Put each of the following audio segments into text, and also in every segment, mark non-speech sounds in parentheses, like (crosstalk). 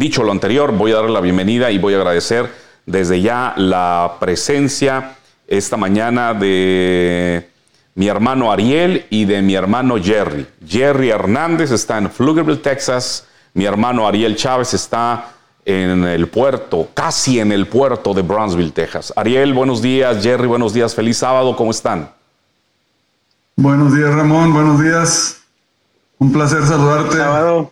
Dicho lo anterior, voy a darle la bienvenida y voy a agradecer desde ya la presencia esta mañana de mi hermano Ariel y de mi hermano Jerry. Jerry Hernández está en Pflugerville, Texas. Mi hermano Ariel Chávez está en el puerto, casi en el puerto de Brownsville, Texas. Ariel, buenos días. Jerry, buenos días. Feliz sábado. ¿Cómo están? Buenos días, Ramón. Buenos días. Un placer saludarte. sábado.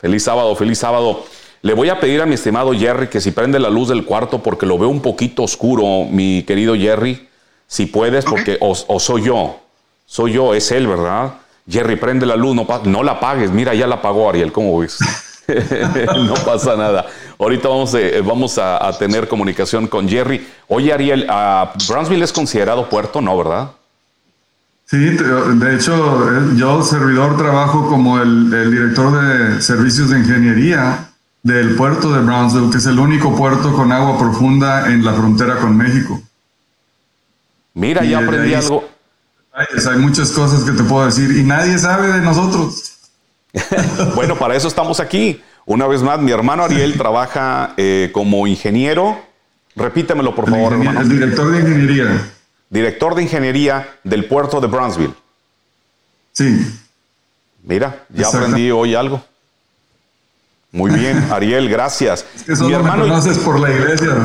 Feliz sábado, feliz sábado. Le voy a pedir a mi estimado Jerry que si prende la luz del cuarto porque lo veo un poquito oscuro, mi querido Jerry, si puedes, porque o, soy yo, soy yo, es él, ¿verdad? Jerry, prende la luz, no, no la apagues, mira, ya la apagó Ariel, ¿cómo ves? (laughs) no pasa nada. Ahorita vamos, eh, vamos a, tener comunicación con Jerry. Oye, Ariel, ¿Brownsville es considerado puerto? No, ¿verdad? Sí, de hecho, yo, servidor, trabajo como el, el director de servicios de ingeniería del puerto de Brownsville, que es el único puerto con agua profunda en la frontera con México. Mira, ya aprendí algo. Hay, muchas cosas que te puedo decir y nadie sabe de nosotros. (laughs) bueno, para eso estamos aquí. Una vez más, mi hermano Ariel (laughs) trabaja eh, como ingeniero. Repítemelo, por favor, hermano. El director de ingeniería. Director de ingeniería del puerto de Brownsville. Sí. Mira, ya aprendí hoy algo. Muy bien, (laughs) Ariel, gracias. Es que Mi hermano, me conoces por la iglesia.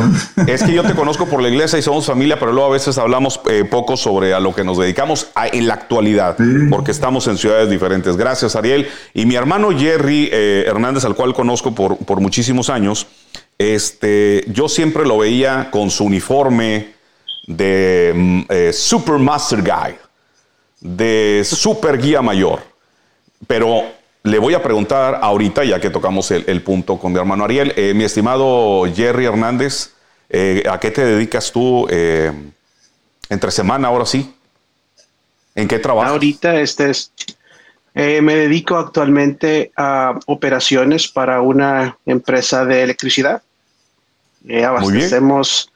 Es que yo te conozco por la iglesia y somos familia, pero luego a veces hablamos eh, poco sobre a lo que nos dedicamos en la actualidad, porque estamos en ciudades diferentes. Gracias, Ariel. Y mi hermano Jerry eh, Hernández, al cual conozco por, por muchísimos años, este, yo siempre lo veía con su uniforme de mm, eh, Super Master Guy, de Super Guía Mayor. Pero le voy a preguntar ahorita, ya que tocamos el, punto con mi hermano Ariel, eh, mi estimado Jerry Hernández, eh, ¿a qué te dedicas tú eh, entre semana ahora sí? ¿En qué trabajas? Ahorita este es, me dedico actualmente a operaciones para una empresa de electricidad. abastecemos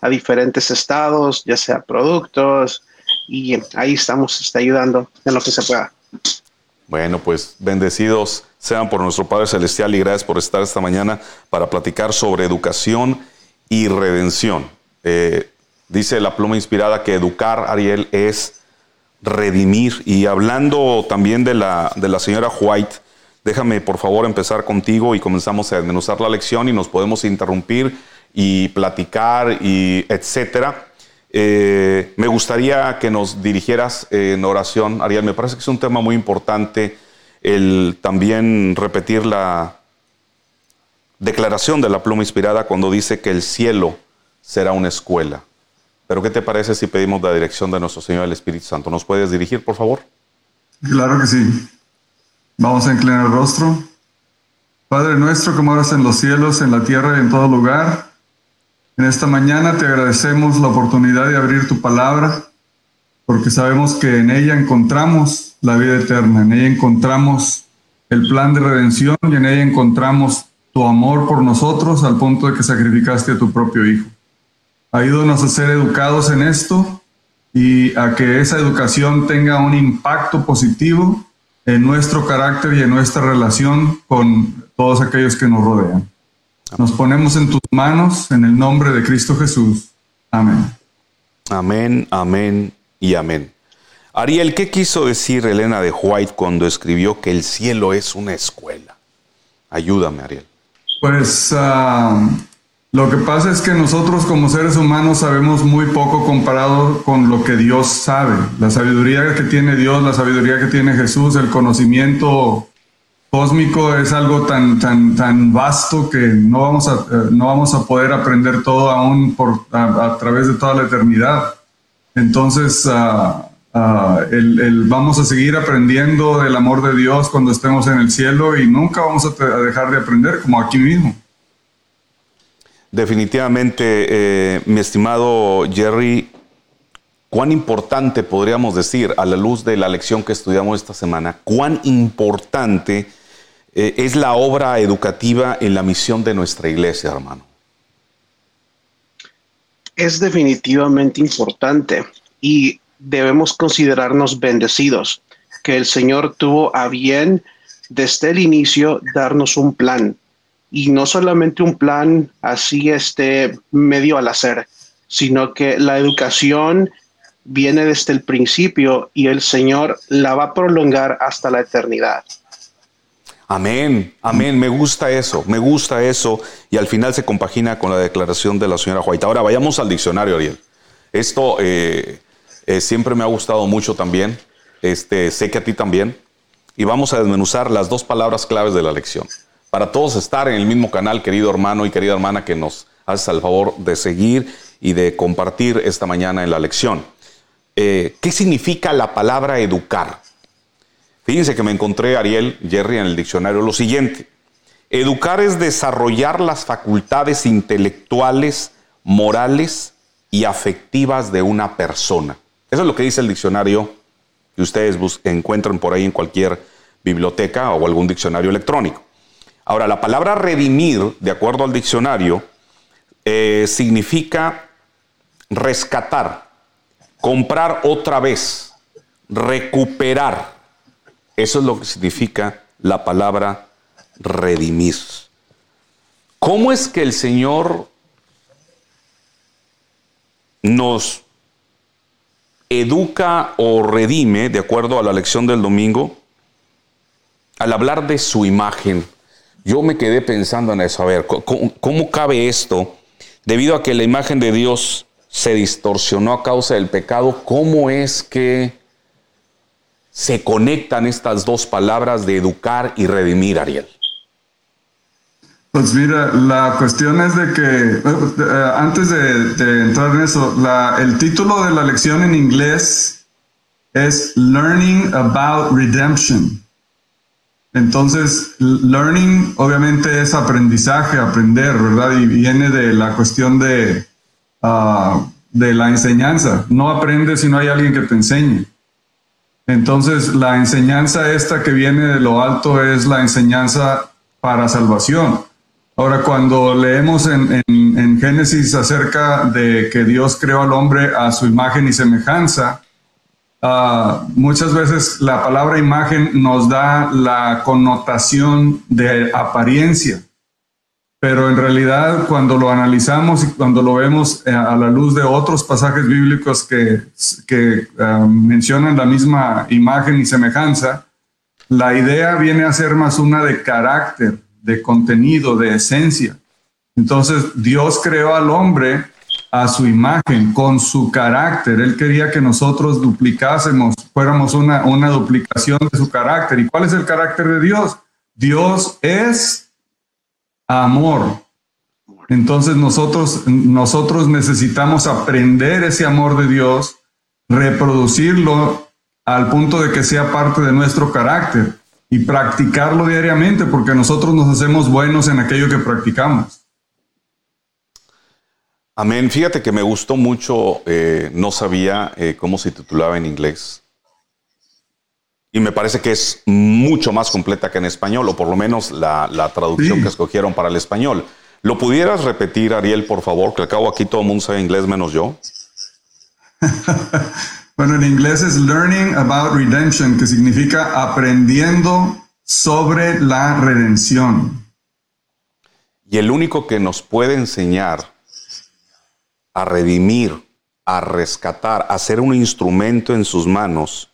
a diferentes estados, ya sea productos, y ahí estamos está ayudando en lo que se pueda. Bueno, pues bendecidos sean por nuestro Padre Celestial y gracias por estar esta mañana para platicar sobre educación y redención. Eh, dice la pluma inspirada que educar, Ariel, es redimir. Y hablando también de la, de la señora White, déjame por favor empezar contigo y comenzamos a desmenuzar la lección y nos podemos interrumpir y platicar y etcétera. Eh, me gustaría que nos dirigieras en oración, Ariel. Me parece que es un tema muy importante el también repetir la declaración de la pluma inspirada cuando dice que el cielo será una escuela. Pero ¿qué te parece si pedimos la dirección de nuestro Señor el Espíritu Santo? ¿Nos puedes dirigir, por favor? Claro que sí. Vamos a inclinar el rostro. Padre nuestro, como eres en los cielos, en la tierra y en todo lugar, en esta mañana te agradecemos la oportunidad de abrir tu palabra, porque sabemos que en ella encontramos la vida eterna, en ella encontramos el plan de redención y en ella encontramos tu amor por nosotros al punto de que sacrificaste a tu propio Hijo. Ayúdanos a ser educados en esto y a que esa educación tenga un impacto positivo en nuestro carácter y en nuestra relación con todos aquellos que nos rodean. Nos ponemos en tus manos en el nombre de Cristo Jesús. Amén. Amén, amén y amén. Ariel, ¿qué quiso decir Elena de White cuando escribió que el cielo es una escuela? Ayúdame, Ariel. Pues ah, lo que pasa es que nosotros como seres humanos sabemos muy poco comparado con lo que Dios sabe. La sabiduría que tiene Dios, la sabiduría que tiene Jesús, el conocimiento cósmico es algo tan, tan, tan vasto que no vamos a, eh, no vamos a poder aprender todo aún por, a, través de toda la eternidad. Entonces, ah, ah, el, vamos a seguir aprendiendo del amor de Dios cuando estemos en el cielo y nunca vamos a, dejar de aprender como aquí mismo. Definitivamente, eh, mi estimado Jerry, cuán importante podríamos decir a la luz de la lección que estudiamos esta semana, cuán importante eh, es la obra educativa en la misión de nuestra iglesia, hermano? Es definitivamente importante y debemos considerarnos bendecidos, que el Señor tuvo a bien desde el inicio darnos un plan y no solamente un plan así este medio al hacer, sino que la educación viene desde el principio y el Señor la va a prolongar hasta la eternidad. Amén, amén, me gusta eso, me gusta eso y al final se compagina con la declaración de la señora White. Ahora vayamos al diccionario, Ariel. Esto eh, eh, siempre me ha gustado mucho también, este, sé que a ti también, y vamos a desmenuzar las dos palabras claves de la lección. Para todos estar en el mismo canal, querido hermano y querida hermana que nos haces el favor de seguir y de compartir esta mañana en la lección. Eh, ¿Qué significa la palabra educar? Fíjense que me encontré, Ariel, Jerry, en el diccionario lo siguiente. Educar es desarrollar las facultades intelectuales, morales y afectivas de una persona. Eso es lo que dice el diccionario que ustedes encuentran por ahí en cualquier biblioteca o algún diccionario electrónico. Ahora, la palabra redimir, de acuerdo al diccionario, eh, significa rescatar, comprar otra vez, recuperar eso es lo que significa la palabra redimir. ¿Cómo es que el Señor nos educa o redime, de acuerdo a la lección del domingo, al hablar de su imagen? Yo me quedé pensando en eso, a ver, ¿cómo, cómo cabe esto? Debido a que la imagen de Dios se distorsionó a causa del pecado, ¿cómo es que se conectan estas dos palabras de educar y redimir, Ariel? Pues mira, la cuestión es de que, eh, antes de, entrar en eso, el título de la lección en inglés es Learning About Redemption. Entonces, learning obviamente es aprendizaje, aprender, ¿verdad? Y viene de la cuestión de, ah, de la enseñanza. No aprendes si no hay alguien que te enseñe. Entonces, la enseñanza esta que viene de lo alto es la enseñanza para salvación. Ahora, cuando leemos en, Génesis acerca de que Dios creó al hombre a su imagen y semejanza, ah, muchas veces la palabra imagen nos da la connotación de apariencia pero en realidad cuando lo analizamos y cuando lo vemos eh, a la luz de otros pasajes bíblicos que, que um, mencionan la misma imagen y semejanza, la idea viene a ser más una de carácter, de contenido, de esencia. Entonces Dios creó al hombre a su imagen, con su carácter. Él quería que nosotros duplicásemos, fuéramos una, una duplicación de su carácter. ¿Y cuál es el carácter de Dios? Dios es amor. Entonces nosotros, nosotros necesitamos aprender ese amor de Dios, reproducirlo al punto de que sea parte de nuestro carácter y practicarlo diariamente porque nosotros nos hacemos buenos en aquello que practicamos. Amén. Fíjate que me gustó mucho, eh, no sabía eh, cómo se titulaba en inglés y me parece que es mucho más completa que en español, o por lo menos la, traducción que escogieron para el español. ¿Lo pudieras repetir, Ariel, por favor? Que al cabo aquí todo el mundo sabe inglés menos yo. (laughs) bueno, en inglés es Learning About Redemption, que significa aprendiendo sobre la redención. Y el único que nos puede enseñar a redimir, a rescatar, a ser un instrumento en sus manos,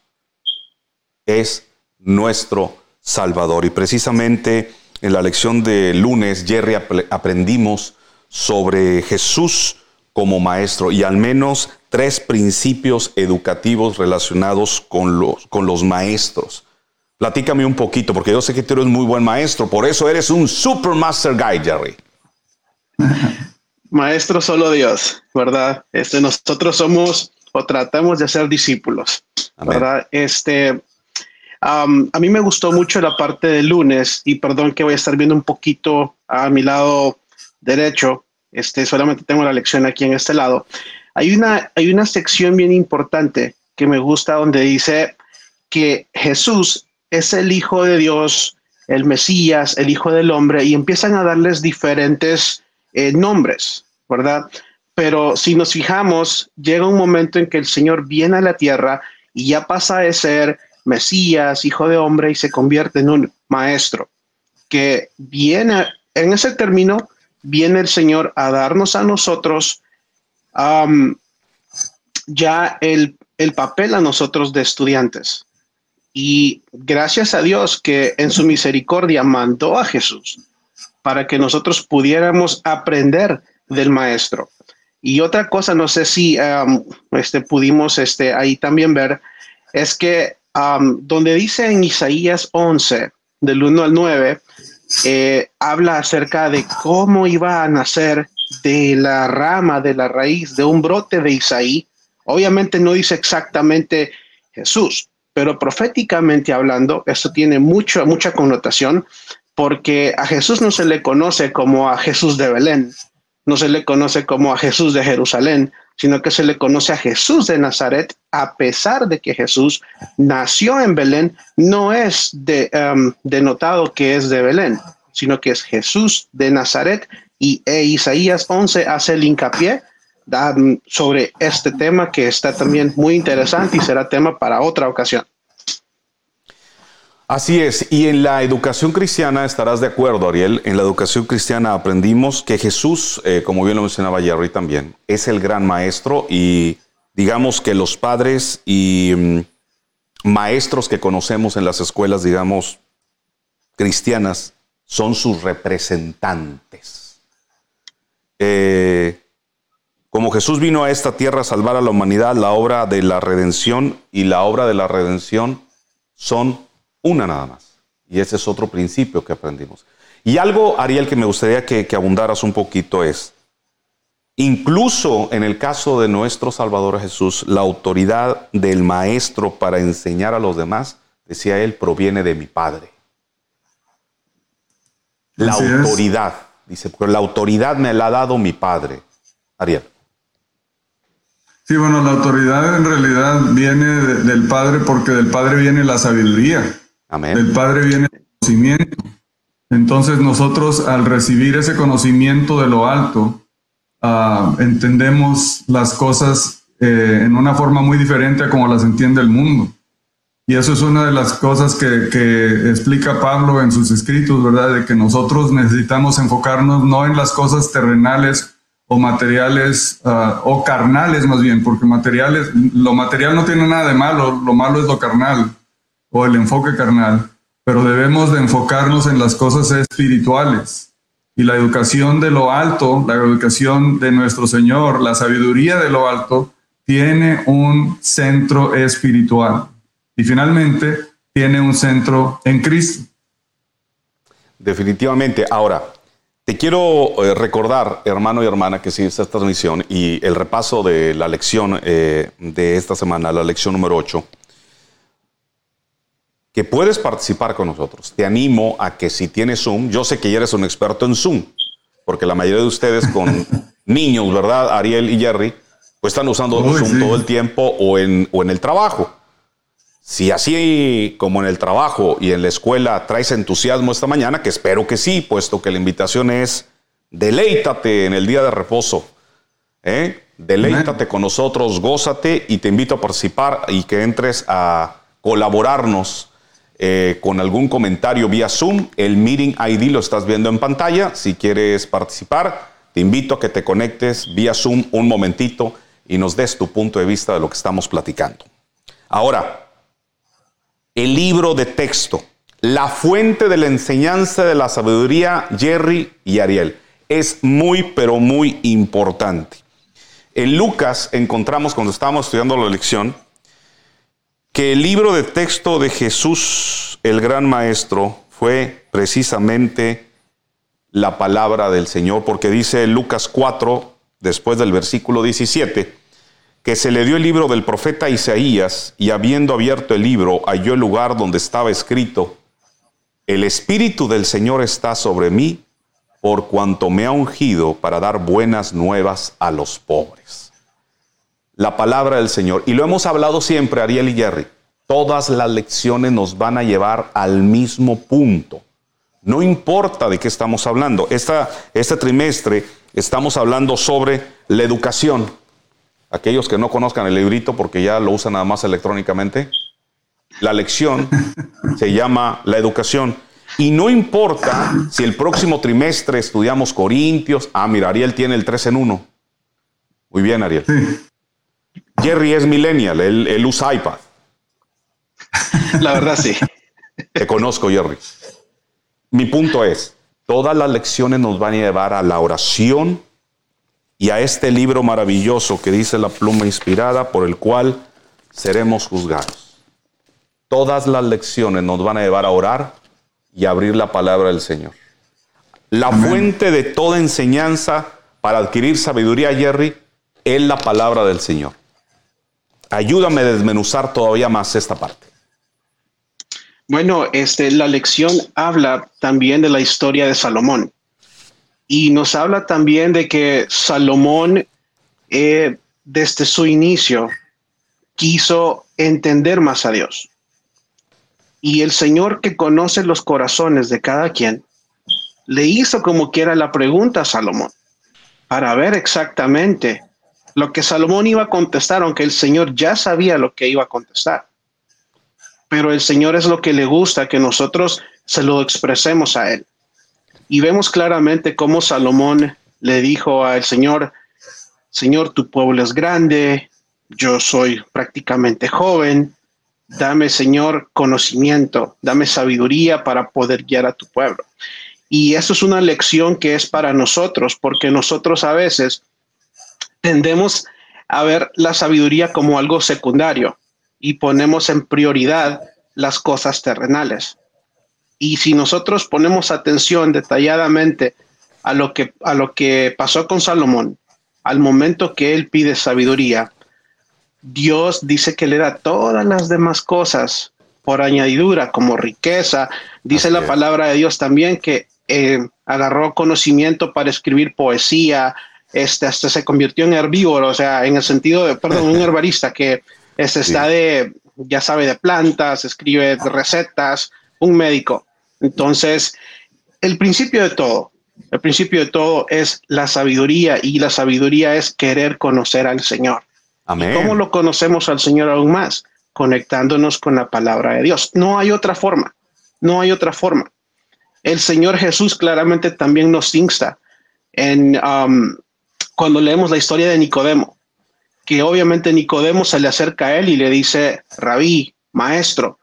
es nuestro Salvador. Y precisamente en la lección de lunes, Jerry, aprendimos sobre Jesús como maestro y al menos tres principios educativos relacionados con los, con los maestros. Platícame un poquito, porque yo sé que tú eres muy buen maestro, por eso eres un super master guy, Jerry. (laughs) Maestro solo Dios, ¿verdad? Este, nosotros somos o tratamos de ser discípulos, ¿verdad? Este, a mí me gustó mucho la parte de lunes y perdón que voy a estar viendo un poquito a mi lado derecho. Este, solamente tengo la lección aquí en este lado. Hay una, hay una sección bien importante que me gusta donde dice que Jesús es el Hijo de Dios, el Mesías, el Hijo del Hombre, y empiezan a darles diferentes eh, nombres, ¿verdad? Pero si nos fijamos, llega un momento en que el Señor viene a la tierra y ya pasa de ser Mesías, hijo de hombre, y se convierte en un maestro que viene en ese término viene el Señor a darnos a nosotros ya el, el papel a nosotros de estudiantes. Y gracias a Dios que en su misericordia mandó a Jesús para que nosotros pudiéramos aprender del maestro. Y otra cosa, no sé si este, pudimos este, ahí también ver, es que donde dice en Isaías 11, del 1 al 9, eh, habla acerca de cómo iba a nacer de la rama, de la raíz, de un brote de Isaí. Obviamente no dice exactamente Jesús, pero proféticamente hablando, esto tiene mucho, mucha connotación porque a Jesús no se le conoce como a Jesús de Belén, no se le conoce como a Jesús de Jerusalén, sino que se le conoce a Jesús de Nazaret, a pesar de que Jesús nació en Belén, no es de, um, denotado que es de Belén, sino que es Jesús de Nazaret y e Isaías 11 hace el hincapié um, sobre este tema que está también muy interesante y será tema para otra ocasión. Así es, y en la educación cristiana estarás de acuerdo, Ariel, en la educación cristiana aprendimos que Jesús, eh, como bien lo mencionaba Jerry también, es el gran maestro y digamos que los padres y mm, maestros que conocemos en las escuelas, digamos, cristianas, son sus representantes. Eh, como Jesús vino a esta tierra a salvar a la humanidad, la obra de la redención y la obra de la redención son una nada más. Y ese es otro principio que aprendimos. Y algo, Ariel, que me gustaría que, abundaras un poquito es, incluso en el caso de nuestro Salvador Jesús, la autoridad del Maestro para enseñar a los demás, decía él, proviene de mi Padre. La autoridad, dice, la autoridad me la ha dado mi Padre. Ariel. Sí, bueno, la autoridad en realidad viene del Padre porque del Padre viene la sabiduría. Del Padre viene el conocimiento. Entonces nosotros al recibir ese conocimiento de lo alto, ah, entendemos las cosas eh, en una forma muy diferente a como las entiende el mundo. Y eso es una de las cosas que, que, explica Pablo en sus escritos, ¿verdad? De que nosotros necesitamos enfocarnos no en las cosas terrenales o materiales ah, o carnales más bien, porque materiales, lo material no tiene nada de malo, lo malo es lo carnal o el enfoque carnal, pero debemos de enfocarnos en las cosas espirituales. Y la educación de lo alto, la educación de nuestro Señor, la sabiduría de lo alto, tiene un centro espiritual. Y finalmente, tiene un centro en Cristo. Definitivamente. Ahora, te quiero eh, recordar, hermano y hermana, que sigue esta transmisión y el repaso de la lección eh, de esta semana, la lección número 8 que puedes participar con nosotros. Te animo a que si tienes Zoom, yo sé que ya eres un experto en Zoom, porque la mayoría de ustedes con (laughs) niños, ¿verdad? Ariel y Jerry, pues están usando Zoom todo el tiempo o en, o en el trabajo. Si así como en el trabajo y en la escuela traes entusiasmo esta mañana, que espero que sí, puesto que la invitación es deleítate en el día de reposo. ¿eh? Deleítate con nosotros, gózate y te invito a participar y que entres a colaborarnos eh, con algún comentario vía Zoom. El Meeting ID lo estás viendo en pantalla. Si quieres participar, te invito a que te conectes vía Zoom un momentito y nos des tu punto de vista de lo que estamos platicando. Ahora, el libro de texto, la fuente de la enseñanza de la sabiduría, Jerry y Ariel, es muy, pero muy importante. En Lucas encontramos, cuando estábamos estudiando la lección, que el libro de texto de Jesús, el gran maestro, fue precisamente la palabra del Señor, porque dice Lucas 4, después del versículo 17, que se le dio el libro del profeta Isaías y habiendo abierto el libro halló el lugar donde estaba escrito, el Espíritu del Señor está sobre mí por cuanto me ha ungido para dar buenas nuevas a los pobres la palabra del Señor. Y lo hemos hablado siempre, Ariel y Jerry. Todas las lecciones nos van a llevar al mismo punto. No importa de qué estamos hablando. Esta, este trimestre estamos hablando sobre la educación. Aquellos que no conozcan el librito porque ya lo usan nada más electrónicamente. La lección (laughs) se llama la educación. Y no importa si el próximo trimestre estudiamos Corintios. Ah, mira, Ariel tiene el 3 en 1. Muy bien, Ariel. Jerry es millennial, él, usa iPad. La verdad, sí. Te conozco, Jerry. Mi punto es, todas las lecciones nos van a llevar a la oración y a este libro maravilloso que dice la pluma inspirada por el cual seremos juzgados. Todas las lecciones nos van a llevar a orar y abrir la palabra del Señor. La fuente de toda enseñanza para adquirir sabiduría, Jerry, es la palabra del Señor. Ayúdame a desmenuzar todavía más esta parte. Bueno, este, la lección habla también de la historia de Salomón y nos habla también de que Salomón eh, desde su inicio quiso entender más a Dios. Y el Señor que conoce los corazones de cada quien, le hizo como quiera la pregunta a Salomón para ver exactamente lo que Salomón iba a contestar, aunque el Señor ya sabía lo que iba a contestar. Pero el Señor es lo que le gusta que nosotros se lo expresemos a Él. Y vemos claramente cómo Salomón le dijo al Señor, Señor, tu pueblo es grande, yo soy prácticamente joven, Dame, Señor, conocimiento, dame sabiduría para poder guiar a tu pueblo. Y eso es una lección que es para nosotros, porque nosotros a veces tendemos a ver la sabiduría como algo secundario y ponemos en prioridad las cosas terrenales. Y si nosotros ponemos atención detalladamente a lo que, a lo que pasó con Salomón, al momento que él pide sabiduría, Dios dice que le da todas las demás cosas por añadidura, como riqueza. Dice la palabra de Dios también que eh, agarró conocimiento para escribir poesía, este, hasta se convirtió en herbívoro, o sea, en el sentido de, perdón, un (laughs) herbarista que este, está de, ya sabe, de plantas, escribe recetas, un médico. Entonces, el principio de todo, el principio de todo es la sabiduría y la sabiduría es querer conocer al Señor. ¿Cómo lo conocemos al Señor aún más? Conectándonos con la palabra de Dios. No hay otra forma, no hay otra forma. El Señor Jesús claramente también nos insta en um, cuando leemos la historia de Nicodemo, que obviamente Nicodemo se le acerca a él y le dice, rabí, maestro.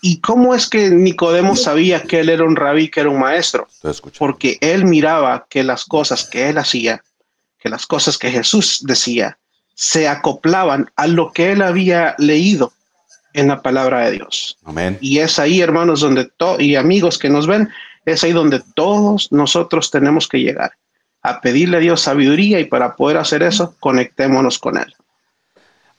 ¿Y cómo es que Nicodemo sabía que él era un rabí, que era un maestro? Porque él miraba que las cosas que él hacía, que las cosas que Jesús decía, se acoplaban a lo que él había leído en la palabra de Dios. Amén. Y es ahí, hermanos, donde y amigos que nos ven, es ahí donde todos nosotros tenemos que llegar a pedirle a Dios sabiduría y para poder hacer eso, conectémonos con Él.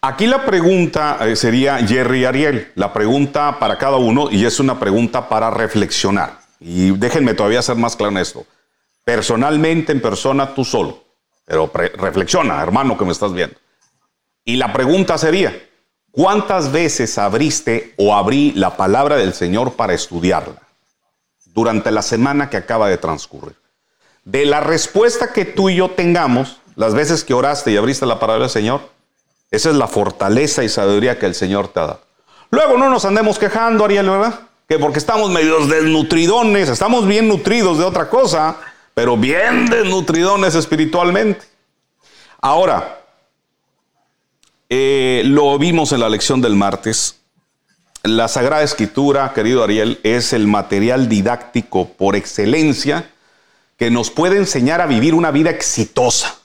Aquí la pregunta eh, sería, Jerry Ariel, la pregunta para cada uno y es una pregunta para reflexionar. Y déjenme todavía ser más claro en esto. Personalmente, en persona, tú solo. Pero reflexiona, hermano que me estás viendo. Y la pregunta sería, ¿cuántas veces abriste o abrí la palabra del Señor para estudiarla durante la semana que acaba de transcurrir? De la respuesta que tú y yo tengamos, las veces que oraste y abriste la palabra del Señor, esa es la fortaleza y sabiduría que el Señor te ha dado. Luego no nos andemos quejando, Ariel, ¿verdad? Que porque estamos medios desnutridones, estamos bien nutridos de otra cosa, pero bien desnutridones espiritualmente. Ahora, eh, lo vimos en la lección del martes. La Sagrada Escritura, querido Ariel, es el material didáctico por excelencia que nos puede enseñar a vivir una vida exitosa.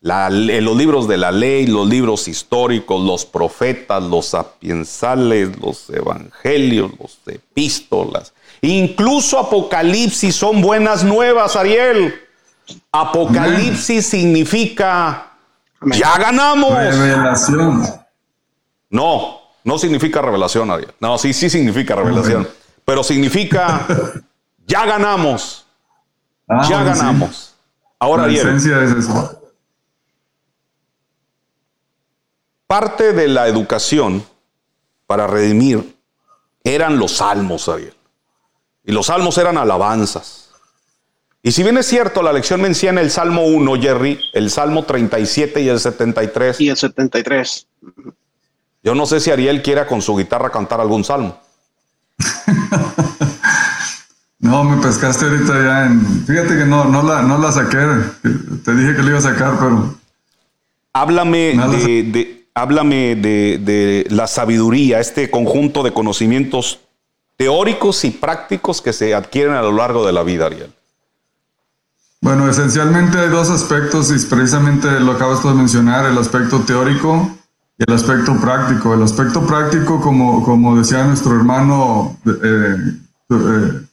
los libros de la ley, los libros históricos, los profetas, los sapiensales, los evangelios, los epístolas, incluso Apocalipsis son buenas nuevas, Ariel. Apocalipsis significa ya ganamos. Revelación. No, no significa revelación, Ariel. No, sí, sí significa revelación. Pero significa (laughs) ya ganamos. Ah, ya ganamos. Ahora, Ariel. es eso. Parte de la educación para redimir eran los salmos, Ariel. Y los salmos eran alabanzas. Y si bien es cierto, la lección menciona el Salmo 1, Jerry, el Salmo 37 y el 73. Y el 73. Yo no sé si Ariel quiera con su guitarra cantar algún salmo. (laughs) No, me pescaste ahorita ya en... Fíjate que no, no, la, no la saqué. Te dije que la iba a sacar, pero... Háblame de, háblame de, la sabiduría, este conjunto de conocimientos teóricos y prácticos que se adquieren a lo largo de la vida, Ariel. Bueno, esencialmente hay dos aspectos y precisamente lo acabas de mencionar, el aspecto teórico y el aspecto práctico. El aspecto práctico, como, como decía nuestro hermano, eh, eh,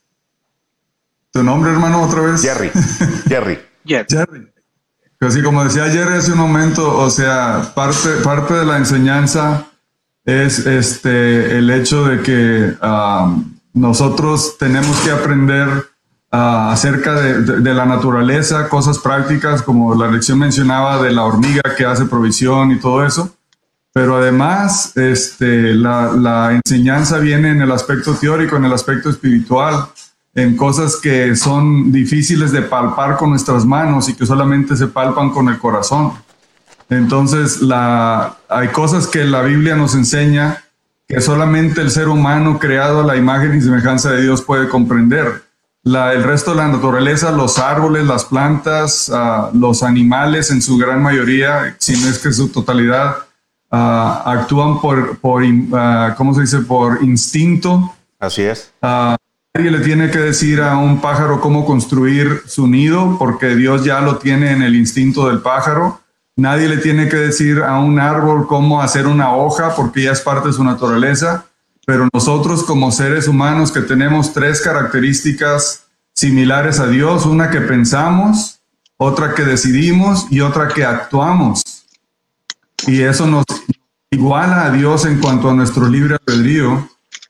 ¿tu nombre hermano otra vez? Jerry. (laughs) Jerry. Jerry. Así como decía ayer hace un momento, o sea, parte, parte de la enseñanza es este, el hecho de que um, nosotros tenemos que aprender uh, acerca de, de, la naturaleza, cosas prácticas, como la lección mencionaba de la hormiga que hace provisión y todo eso. Pero además, este, la, la enseñanza viene en el aspecto teórico, en el aspecto espiritual en cosas que son difíciles de palpar con nuestras manos y que solamente se palpan con el corazón. Entonces, la, hay cosas que la Biblia nos enseña que solamente el ser humano creado a la imagen y semejanza de Dios puede comprender. La, el resto de la naturaleza, los árboles, las plantas, uh, los animales en su gran mayoría, si no es que su totalidad, uh, actúan por, por uh, ¿cómo se dice? Por instinto. Así es. Nadie le tiene que decir a un pájaro cómo construir su nido, porque Dios ya lo tiene en el instinto del pájaro. Nadie le tiene que decir a un árbol cómo hacer una hoja, porque ya es parte de su naturaleza. Pero nosotros como seres humanos que tenemos tres características similares a Dios, una que pensamos, otra que decidimos y otra que actuamos. Y eso nos iguala a Dios en cuanto a nuestro libre albedrío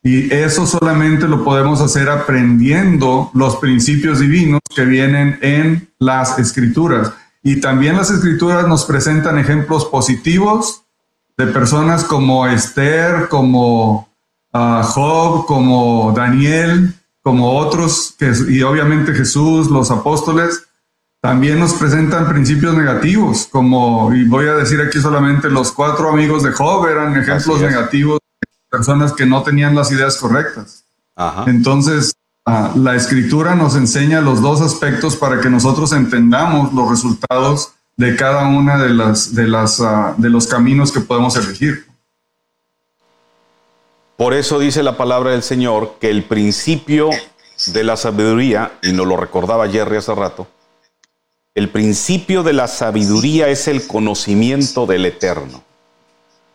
y eso solamente lo podemos hacer aprendiendo los principios divinos que vienen en las escrituras. Y también las escrituras nos presentan ejemplos positivos de personas como Esther, como ah, Job, como Daniel, como otros, que, y obviamente Jesús, los apóstoles, también nos presentan principios negativos, como, y voy a decir aquí solamente, los cuatro amigos de Job eran ejemplos negativos personas que no tenían las ideas correctas. Entonces, ah, la escritura nos enseña los dos aspectos para que nosotros entendamos los resultados de cada una de las de las ah, de los caminos que podemos elegir. Por eso dice la palabra del Señor que el principio de la sabiduría, y nos lo recordaba Jerry hace rato, el principio de la sabiduría es el conocimiento del eterno.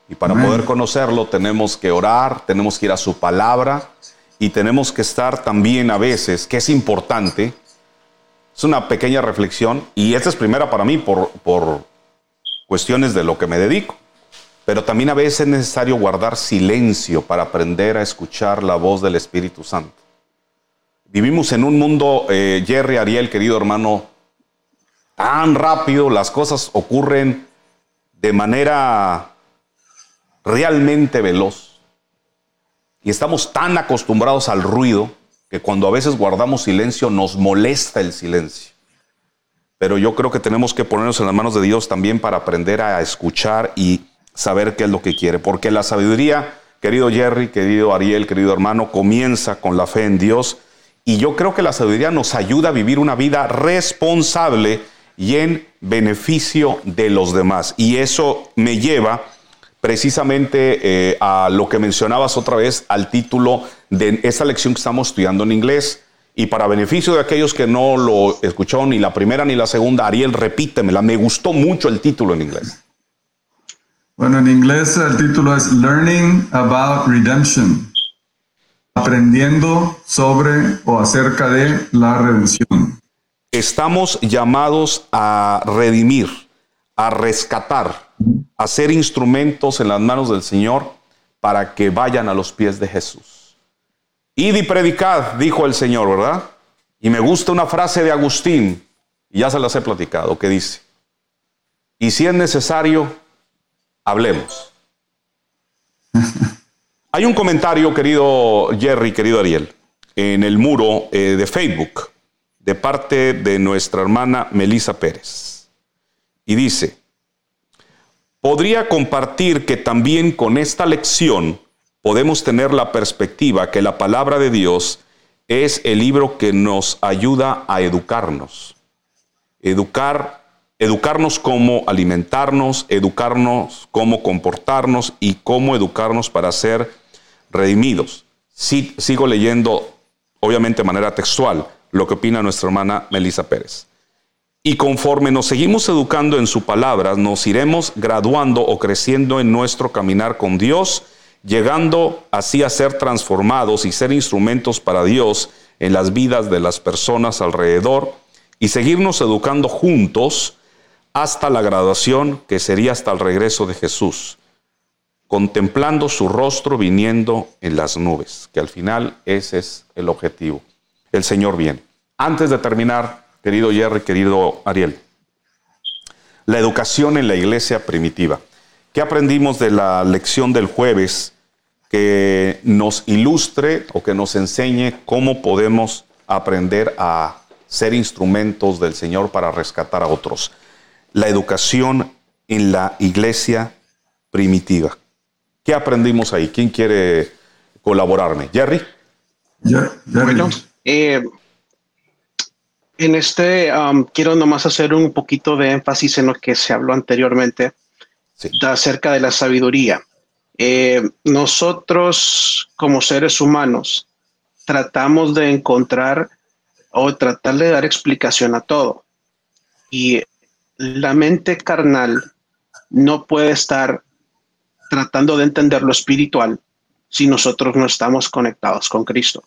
Y para poder conocerlo tenemos que orar, tenemos que ir a su palabra y tenemos que estar también a veces, que es importante, es una pequeña reflexión y esta es primera para mí por, por cuestiones de lo que me dedico. Pero también a veces es necesario guardar silencio para aprender a escuchar la voz del Espíritu Santo. Vivimos en un mundo, eh, Jerry, Ariel, querido hermano, tan rápido, las cosas ocurren de manera realmente veloz. Y estamos tan acostumbrados al ruido que cuando a veces guardamos silencio nos molesta el silencio. Pero yo creo que tenemos que ponernos en las manos de Dios también para aprender a escuchar y saber qué es lo que quiere. Porque la sabiduría, querido Jerry, querido Ariel, querido hermano, comienza con la fe en Dios. Y yo creo que la sabiduría nos ayuda a vivir una vida responsable y en beneficio de los demás. Y eso me lleva precisamente eh, a lo que mencionabas otra vez, al título de esa lección que estamos estudiando en inglés. Y para beneficio de aquellos que no lo escucharon ni la primera ni la segunda, Ariel, repítemela. Me gustó mucho el título en inglés. Bueno, en inglés el título es Learning About Redemption. Aprendiendo sobre o acerca de la redención. Estamos llamados a redimir, a rescatar, a ser instrumentos en las manos del Señor para que vayan a los pies de Jesús. Id y predicad, dijo el Señor, ¿verdad? Y me gusta una frase de Agustín, y ya se las he platicado, que dice, y si es necesario, hablemos. (laughs) Hay un comentario, querido Jerry, querido Ariel, en el muro eh, de Facebook, de parte de nuestra hermana Melisa Pérez. Y dice, podría compartir que también con esta lección podemos tener la perspectiva que la palabra de Dios es el libro que nos ayuda a educarnos. Educar, educarnos cómo alimentarnos, educarnos cómo comportarnos y cómo educarnos para ser redimidos. Sigo leyendo, obviamente de manera textual, lo que opina nuestra hermana Melissa Pérez. Y conforme nos seguimos educando en su palabra, nos iremos graduando o creciendo en nuestro caminar con Dios, llegando así a ser transformados y ser instrumentos para Dios en las vidas de las personas alrededor y seguirnos educando juntos hasta la graduación que sería hasta el regreso de Jesús, contemplando su rostro viniendo en las nubes, que al final ese es el objetivo. El Señor viene. Antes de terminar, querido Jerry, querido Ariel, la educación en la iglesia primitiva. ¿Qué aprendimos de la lección del jueves que nos ilustre o que nos enseñe cómo podemos aprender a ser instrumentos del Señor para rescatar a otros. La educación en la iglesia primitiva. ¿Qué aprendimos ahí? ¿Quién quiere colaborarme? Jerry. Bueno, eh, en este um, quiero nomás hacer un poquito de énfasis en lo que se habló anteriormente acerca de la sabiduría. Eh, nosotros como seres humanos tratamos de encontrar o tratar de dar explicación a todo. Y la mente carnal no puede estar tratando de entender lo espiritual si nosotros no estamos conectados con Cristo.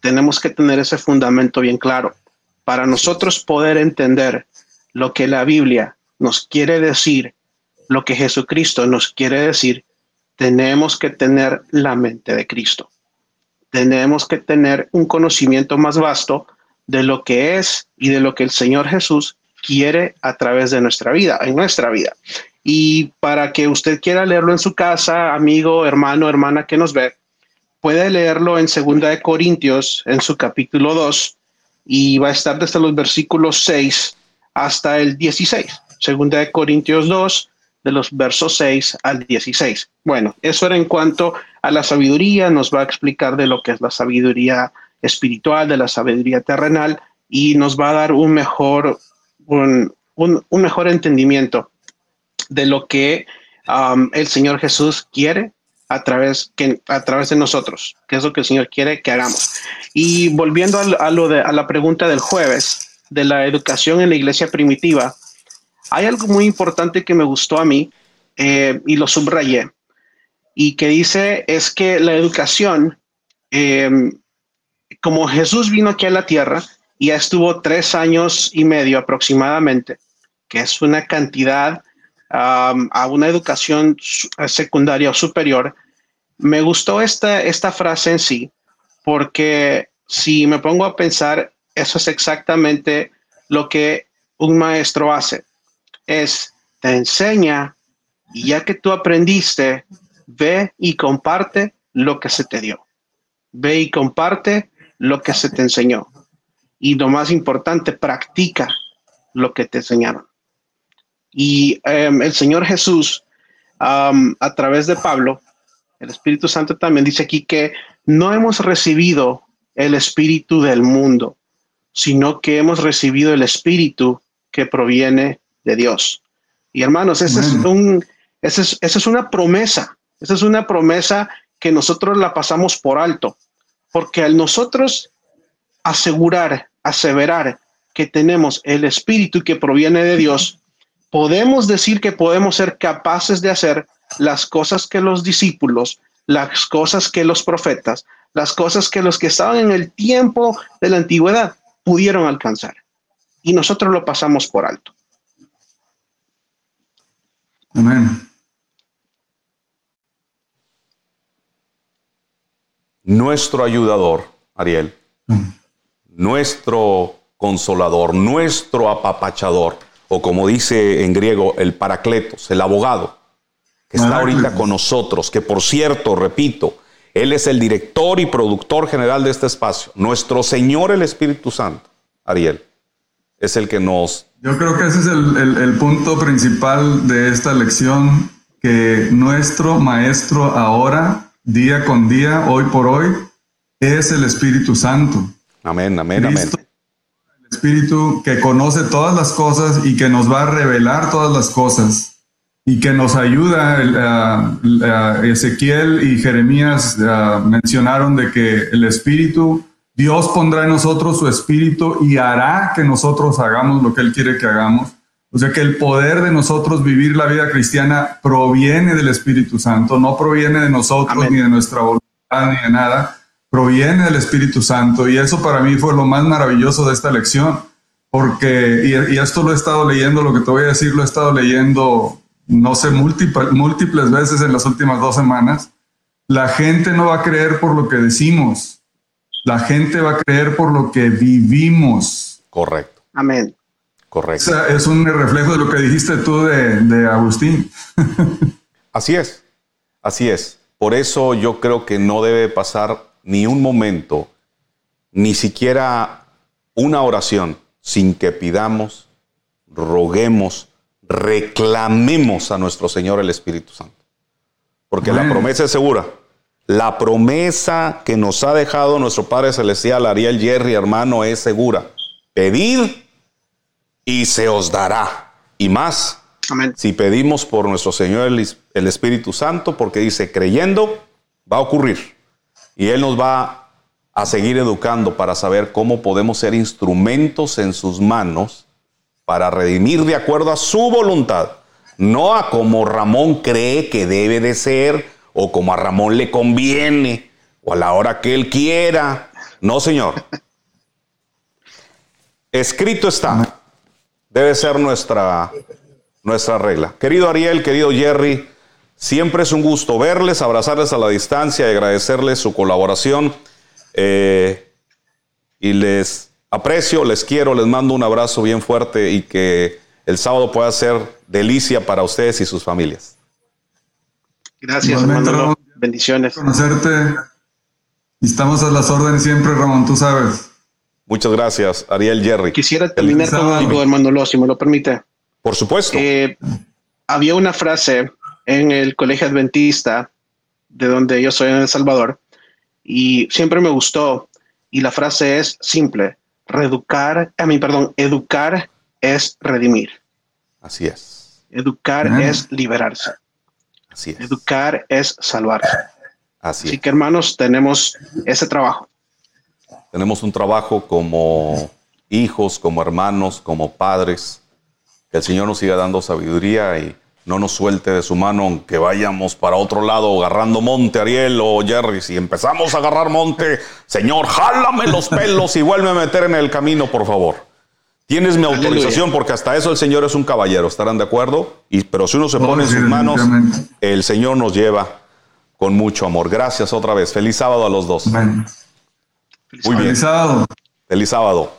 Tenemos que tener ese fundamento bien claro. Para nosotros poder entender lo que la Biblia nos quiere decir, lo que Jesucristo nos quiere decir, tenemos que tener la mente de Cristo tenemos que tener un conocimiento más vasto de lo que es y de lo que el Señor Jesús quiere a través de nuestra vida, en nuestra vida. Y para que usted quiera leerlo en su casa, amigo, hermano, hermana que nos ve, puede leerlo en Segunda de Corintios, en su capítulo 2, y va a estar desde los versículos 6 hasta el 16. Segunda de Corintios 2, de los versos 6 al 16. Bueno, eso era en cuanto a la sabiduría, nos va a explicar de lo que es la sabiduría espiritual, de la sabiduría terrenal, y nos va a dar un mejor, un, mejor entendimiento de lo que um, el Señor Jesús quiere a través, que, a través de nosotros, que es lo que el Señor quiere que hagamos. Y volviendo a, lo de, a la pregunta del jueves, de la educación en la iglesia primitiva, hay algo muy importante que me gustó a mí eh, y lo subrayé y que dice es que la educación, em, como Jesús vino aquí a la tierra y ya estuvo tres años y medio aproximadamente, que es una cantidad a una educación secundaria o superior, me gustó esta, esta frase en sí, porque si me pongo a pensar, eso es exactamente lo que un maestro hace es, te enseña y ya que tú aprendiste, ve y comparte lo que se te dio. Ve y comparte lo que se te enseñó. Y lo más importante, practica lo que te enseñaron. Y em, el Señor Jesús, a través de Pablo, el Espíritu Santo también dice aquí que no hemos recibido el Espíritu del mundo, sino que hemos recibido el Espíritu que proviene de Dios. Y hermanos, esa es, un, esa es, esa es una promesa, esa es una promesa que nosotros la pasamos por alto, porque al nosotros asegurar, aseverar que tenemos el Espíritu que proviene de Dios, podemos decir que podemos ser capaces de hacer las cosas que los discípulos, las cosas que los profetas, las cosas que los que estaban en el tiempo de la antigüedad pudieron alcanzar. Y nosotros lo pasamos por alto. Amén. Nuestro ayudador, Ariel, mm. nuestro consolador, nuestro apapachador, o como dice en griego, el paracletos, el abogado, que está ahorita con nosotros, que por cierto, repito, él es el director y productor general de este espacio. Nuestro Señor el Espíritu Santo, Ariel, es el que nos yo creo que ese es el, punto principal de esta lección, que nuestro maestro ahora, día con día, hoy por hoy, es el Espíritu Santo. Amén, amén, amén. Espíritu que conoce todas las cosas y que nos va a revelar todas las cosas y que nos ayuda. Ezequiel y Jeremías mencionaron de que el Espíritu, Dios pondrá en nosotros su Espíritu y hará que nosotros hagamos lo que Él quiere que hagamos. O sea que el poder de nosotros vivir la vida cristiana proviene del Espíritu Santo, no proviene de nosotros ni de nuestra voluntad ni de nada, proviene del Espíritu Santo. Y eso para mí fue lo más maravilloso de esta lección, porque, y, esto lo he estado leyendo, lo que te voy a decir, lo he estado leyendo, no sé, múltiples, múltiples veces en las últimas dos semanas. La gente no va a creer por lo que decimos, la gente va a creer por lo que vivimos. Correcto. Amén. Correcto. es un reflejo de lo que dijiste tú de, Agustín. (laughs) así es, así es. Por eso yo creo que no debe pasar ni un momento, ni siquiera una oración, sin que pidamos, roguemos, reclamemos a nuestro Señor el Espíritu Santo. Porque la promesa es segura. La promesa que nos ha dejado nuestro Padre Celestial, Ariel Jerry, hermano, es segura. Pedid y se os dará. Y más, si pedimos por nuestro Señor el, Espíritu Santo, porque dice, creyendo, va a ocurrir. Y Él nos va a seguir educando para saber cómo podemos ser instrumentos en sus manos para redimir de acuerdo a su voluntad, no a como Ramón cree que debe de ser o como a Ramón le conviene o a la hora que él quiera. No, Señor. Escrito está debe ser nuestra, nuestra regla. Querido Ariel, querido Jerry, siempre es un gusto verles, abrazarles a la distancia y agradecerles su colaboración. Eh, y les aprecio, les quiero, les mando un abrazo bien fuerte y que el sábado pueda ser delicia para ustedes y sus familias. Gracias, hermano. Bendiciones. Conocerte. Estamos a las órdenes siempre, Ramón, tú sabes. Muchas gracias, Ariel Jerry. Quisiera terminar con algo, hermano Lo, si me lo permite. Por supuesto. Eh, había una frase en el colegio adventista, de donde yo soy en El Salvador, y siempre me gustó. Y la frase es simple: reeducar, a mí, perdón, educar es redimir. Así es. Educar es liberarse. Así es. Educar es salvarse. Así, Así que, hermanos, tenemos ese trabajo. Tenemos un trabajo como hijos, como hermanos, como padres. Que el Señor nos siga dando sabiduría y no nos suelte de su mano, aunque vayamos para otro lado agarrando monte, Ariel o Jerry. Si empezamos a agarrar monte, Señor, jálame los pelos y vuelve a meter en el camino, por favor. Tienes mi autorización porque hasta eso el Señor es un caballero, ¿estarán de acuerdo? Y, pero si uno se pone en sus manos, el Señor nos lleva con mucho amor. Gracias otra vez. Feliz sábado a los dos. Muy bien. Feliz sábado. Feliz sábado.